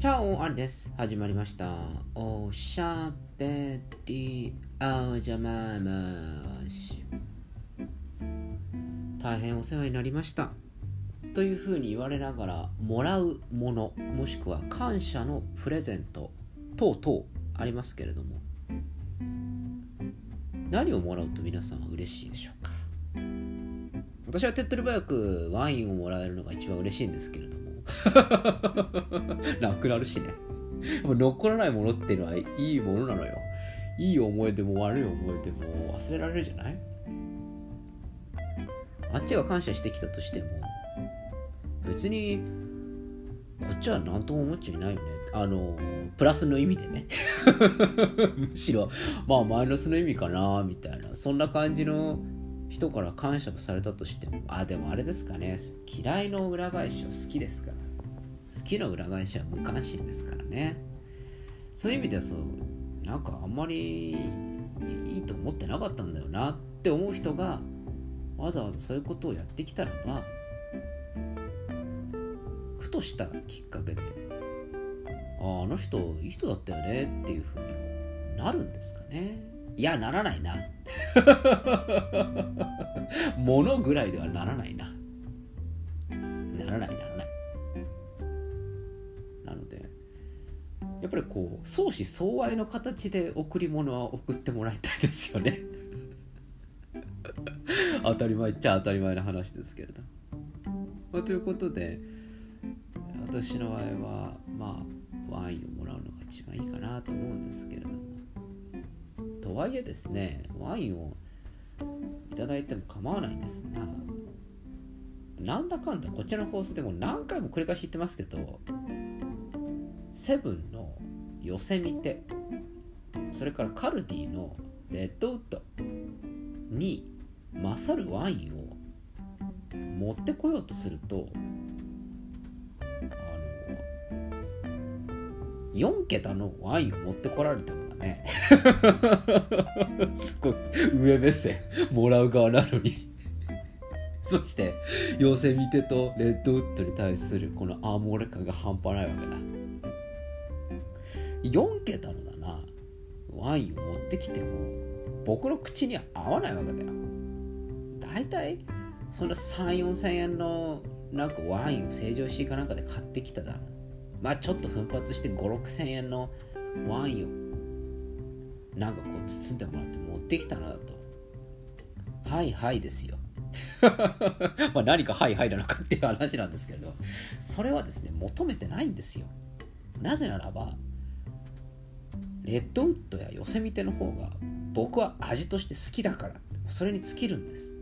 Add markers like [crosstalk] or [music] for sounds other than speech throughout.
チャオありです。始まりました。おしゃべりあじゃままし。大変お世話になりました。というふうに言われながら、もらうもの、もしくは感謝のプレゼント等々ありますけれども、何をもらうと皆さんは嬉しいでしょうか？私は手っ取り早くワインをもらえるのが一番嬉しいんですけれども [laughs] なくなるしね。残らないものっていうのはいいものなのよ。いい思い出も悪い思い出も忘れられるじゃない？あっちが感謝してきたとしても別にこっちは何とも思っちゃいないよね。あのプラスの意味でね。[laughs] むしろまあマイナスの意味かなみたいな。そんな感じの人から感謝をされたとしてもあでもあれですかね。嫌いの裏返しは好きですから。好きの裏返しは無関心ですからね。そういう意味ではそうなんかあんまりいいと思ってなかったんだよなって思う人がわざわざそういうことをやってきたらばふとしたきっかけであああの人いい人だったよねっていうふうになるんですかね。いやならないな。[laughs] ものぐらいではならないな。ならないならない。なのでやっぱりこう相思相愛の形で贈り物は送ってもらいたいですよね。[laughs] 当たり前っちゃ当たり前の話ですけれど、まあ、ということで私の場合はまあワインをもらうのが一番いいかなと思うんですけれどもとはいえですねワインをいただいても構わないんですがなんだかんだこちらの放送でも何回も繰り返し言ってますけどセブンのヨセミテそれからカルディのレッドウッドに勝るワインを持ってこようとするとあの4桁のワインを持ってこられてもね。[laughs] すごい上目線もらう側なのに。[laughs] そしてヨセミテとレッドウッドに対するこのアーモーレ感が半端ないわけだ。4桁のだな。ワインを持ってきても僕の口には合わないわけだよ。大体その3 4千円のなんかワインを成城石井かなんかで買ってきただろまあちょっと奮発して5 6千円のワインをなんかこう包んでもらって持ってきたなだと。はいはいですよ。[laughs] まあ何かはいはいなのかっていう話なんですけれど。それはですね求めてないんですよ。なぜならばレッドウッドやヨセミテの方が僕は味として好きだからそれに尽きるんです。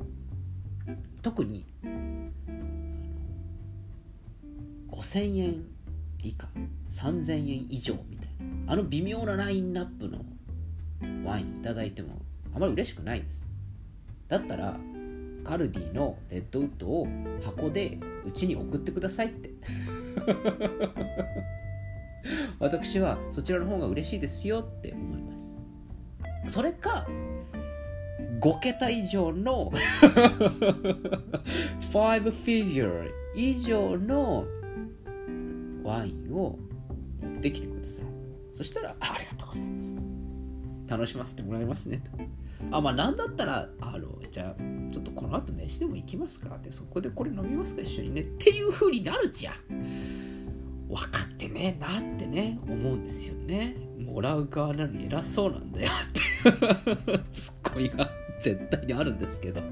特に5000円以下3000円以上みたいなあの微妙なラインナップのワインいただいてもあまり嬉しくないんです。だったらカルディのレッドウッドを箱でうちに送ってくださいって。[laughs] 私はそちらの方が嬉しいですよって思います。それか5桁以上の [laughs] 5 figure 以上のワインを持ってきてください。そしたらあありがとうございます。楽しませてもらいますね。とあまあなんだったらあのじゃあちょっとこの後飯でも行きますかってそこでこれ飲みますか一緒にね。っていう風になるじゃん。分かってねえなってね思うんですよね。もらう側なのに偉そうなんだよ。って [laughs] ツッコミが絶対にあるんですけど。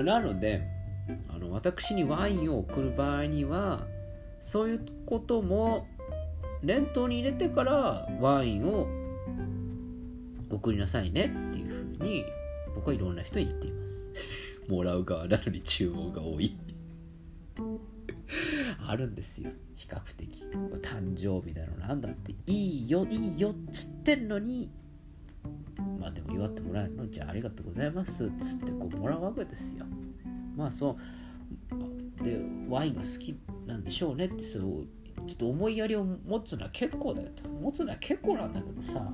なのであの私にワインを送る場合にはそういうことも念頭に入れてからワインを送りなさいねっていうふうに僕はいろんな人に言っています。[laughs] もらう側なのに注文が多い。[laughs] あるんですよ。比較的。誕生日だろなんだって。いいよいいよっつってんのに。まあでも祝ってもらえるの？じゃあありがとうございますっつってこうもらうわけですよ。まあそう。でワインが好きなんでしょうねってそうちょっと思いやりを持つのは結構だよ持つのは結構なんだけどさ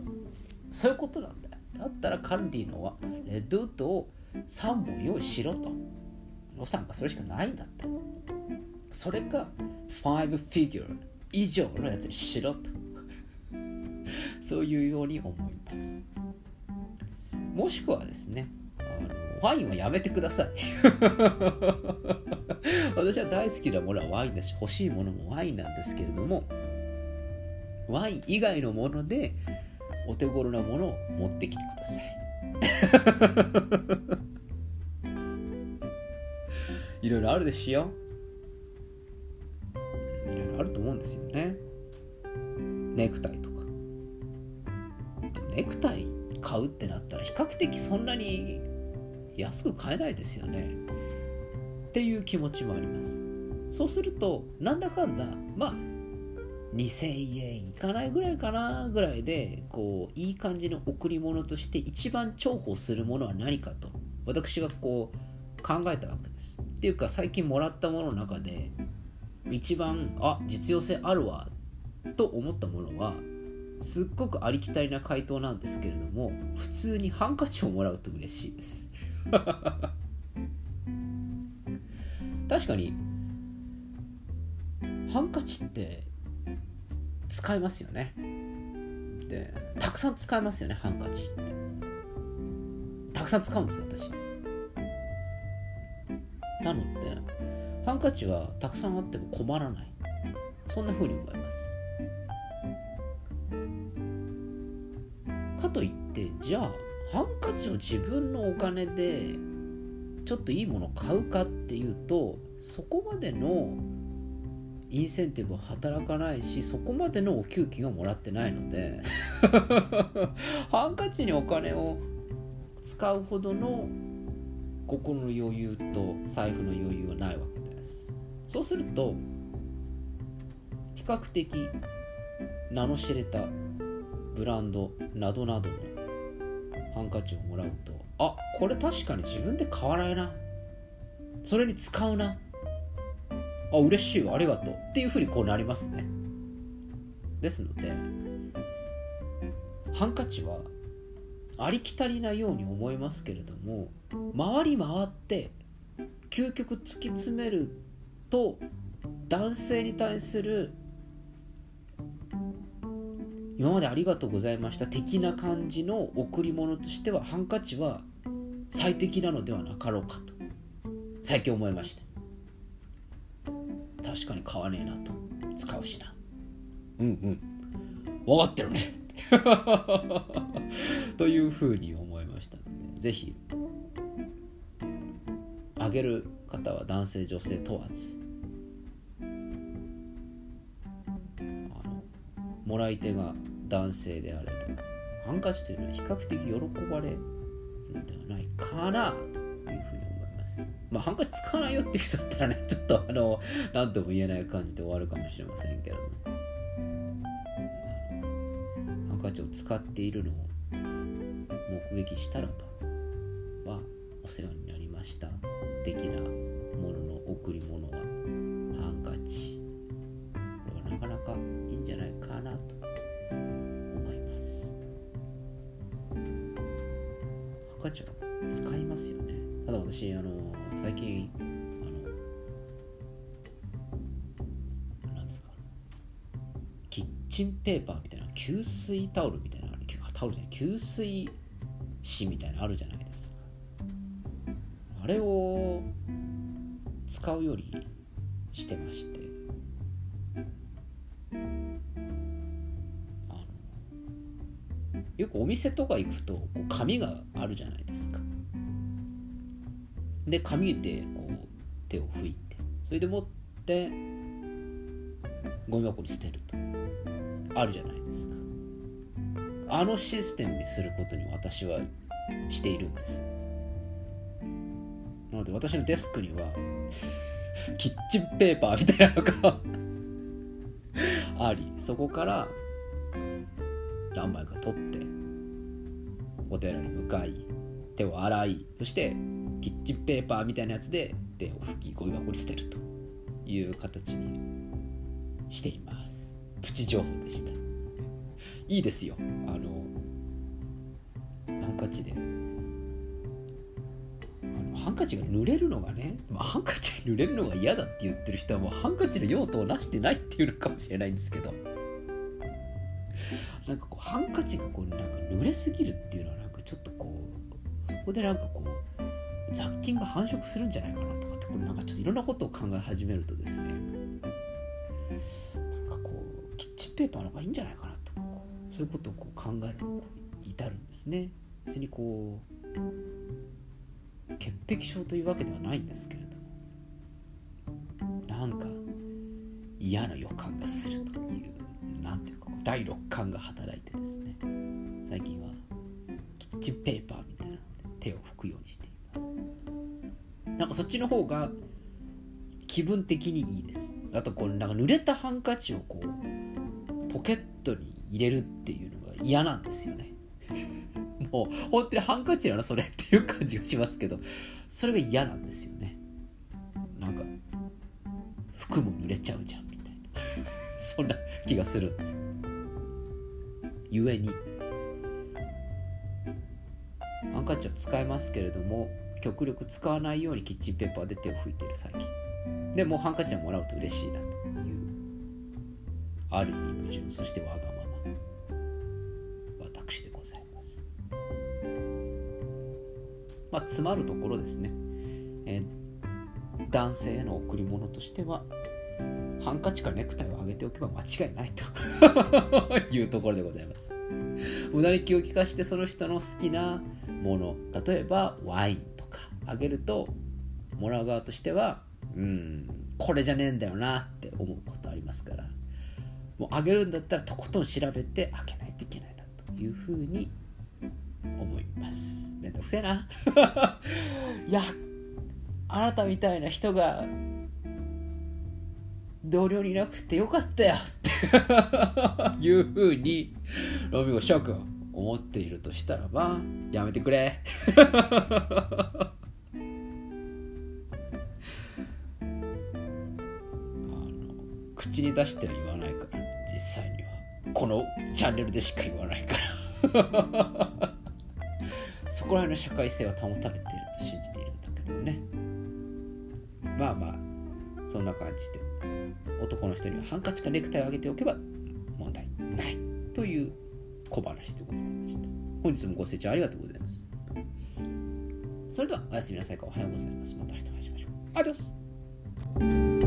そういうことなんだよ。だったらカルディのはレッドウッドを3本用意しろと。予算がそれしかないんだって。それか5 figure 以上のやつにしろと。そういうように思います。もしくはですねワインはやめてください。[laughs] 私は大好きなものはワインだし欲しいものもワインなんですけれどもワイン以外のものでお手頃なものを持ってきてください。[laughs] いろいろあるでしょ？いろいろあると思うんですよね。ネクタイとか。ネクタイ買うってなったら比較的そんなに安く買えないですよね。っていう気持ちもあります。そうするとなんだかんだまあ2000円いかないぐらいかなぐらいでこういい感じの贈り物として一番重宝するものは何かと私はこう考えたわけです。っていうか最近もらったものの中で一番あ実用性あるわと思ったものはすっごくありきたりな回答なんですけれども普通にハンカチをもらうと嬉しいです。[laughs] 確かにハンカチって使いますよね。でたくさん使いますよねハンカチって。たくさん使うんですよ私。なのでハンカチはたくさんあっても困らない。そんな風に思います。かといってじゃあハンカチを自分のお金でちょっといいものを買うかっていうとそこまでのインセンティブは働かないしそこまでのお給金をもらってないので [laughs] ハンカチにお金を使うほどの心の余裕と財布の余裕はないわけです。そうすると比較的名の知れたブランドなどなどのハンカチをもらうとあこれ確かに自分で買わないな。それに使うな。あ嬉しいわ。ありがとう。っていうふうにこうなりますね。ですのでハンカチはありきたりなように思いますけれども回り回って究極突き詰めると男性に対する今までありがとうございました的な感じの贈り物としてはハンカチは最適なのではなかろうかと最近思いました確かに買わねえなと。使うしな。うんうん。分かってるね。[laughs] というふうに思いましたのでぜひあげる方は男性女性問わずあのもらい手が男性であればハンカチというのは比較的喜ばれるのではないかなというふうに思います。まあハンカチ使わないよっていう人だったらね [laughs] ちょっとあの何とも言えない感じで終わるかもしれませんけれども。ハンカチを使っているのを目撃したらばまあお世話になりました的なものの贈り物はハンカチこれはなかなかいいんじゃないかなと。ンカチは使いますよね。ただ私あの最近あのなんですかキッチンペーパーみたいな吸水タオルみたいなタオルじゃない吸水紙みたいなのあるじゃないですか。あれを使うよりしてまして。お店とか行くとこう紙があるじゃないですか。で紙でこう手を拭いてそれで持ってゴミ箱に捨てると。あるじゃないですか。あのシステムにすることに私はしているんです。なので私のデスクには [laughs] キッチンペーパーみたいなのが [laughs] ありそこから何枚か取ってお寺に向かい手を洗いそしてキッチンペーパーみたいなやつで手を拭きゴミ箱に捨てるという形にしています。プチ情報でした。いいですよ。あのハンカチで。あのハンカチが濡れるのがね、まあ、ハンカチが濡れるのが嫌だって言ってる人はもうハンカチの用途をなしてないっていうのかもしれないんですけど。なんかこうハンカチがこうなんか濡れすぎるっていうのはなんかちょっとこうそこでなんかこう雑菌が繁殖するんじゃないかなとかってこれなんかちょっといろんなことを考え始めるとですねなんかこうキッチンペーパーの方がいいんじゃないかなとかこうそういうことをこう考えるに至るんですね。別にこう潔癖症というわけではないんですけれどもなんか嫌な予感がするという何ていう第六感が働いてですね最近はキッチンペーパーみたいなので手を拭くようにしています。なんかそっちの方が気分的にいいです。あとこうなんか濡れたハンカチをこうポケットに入れるっていうのが嫌なんですよね。[laughs] もう本当にハンカチなのそれっていう感じがしますけどそれが嫌なんですよね。なんか服も濡れちゃうじゃんみたいな。[laughs] そんな気がするんです。ゆえに。ハンカチは使えますけれども極力使わないようにキッチンペーパーで手を拭いている最近。でもハンカチはもらうと嬉しいなというある意味矛盾そしてわがまま私でございます。まあ詰まるところですね、え、男性への贈り物としてはハンカチかネクタイを上げておけば間違いないと。[laughs] いうところでございます。無駄に気を利かしてその人の好きなもの。例えばワインとか。あげるともらう側としてはうんこれじゃねえんだよなって思うことありますから。もうあげるんだったらとことん調べてあげないといけないなというふうに思います。めんどくせえな。[laughs] いやあなたみたいな人が同僚になくてよかったよって。[laughs] いうふうにロビンゴ翔くん思っているとしたらばやめてくれ。[laughs] あの口に出しては言わないから実際にはこのチャンネルでしか言わないから。[laughs] そこら辺の社会性は保たれていると信じているんだけどね。まあまあそんな感じで男の人にはハンカチかネクタイをあげておけば問題ないという小話でございました。本日もご清聴ありがとうございます。それではおやすみなさいかおはようございます。また明日お会いしましょう。ありがとうございます。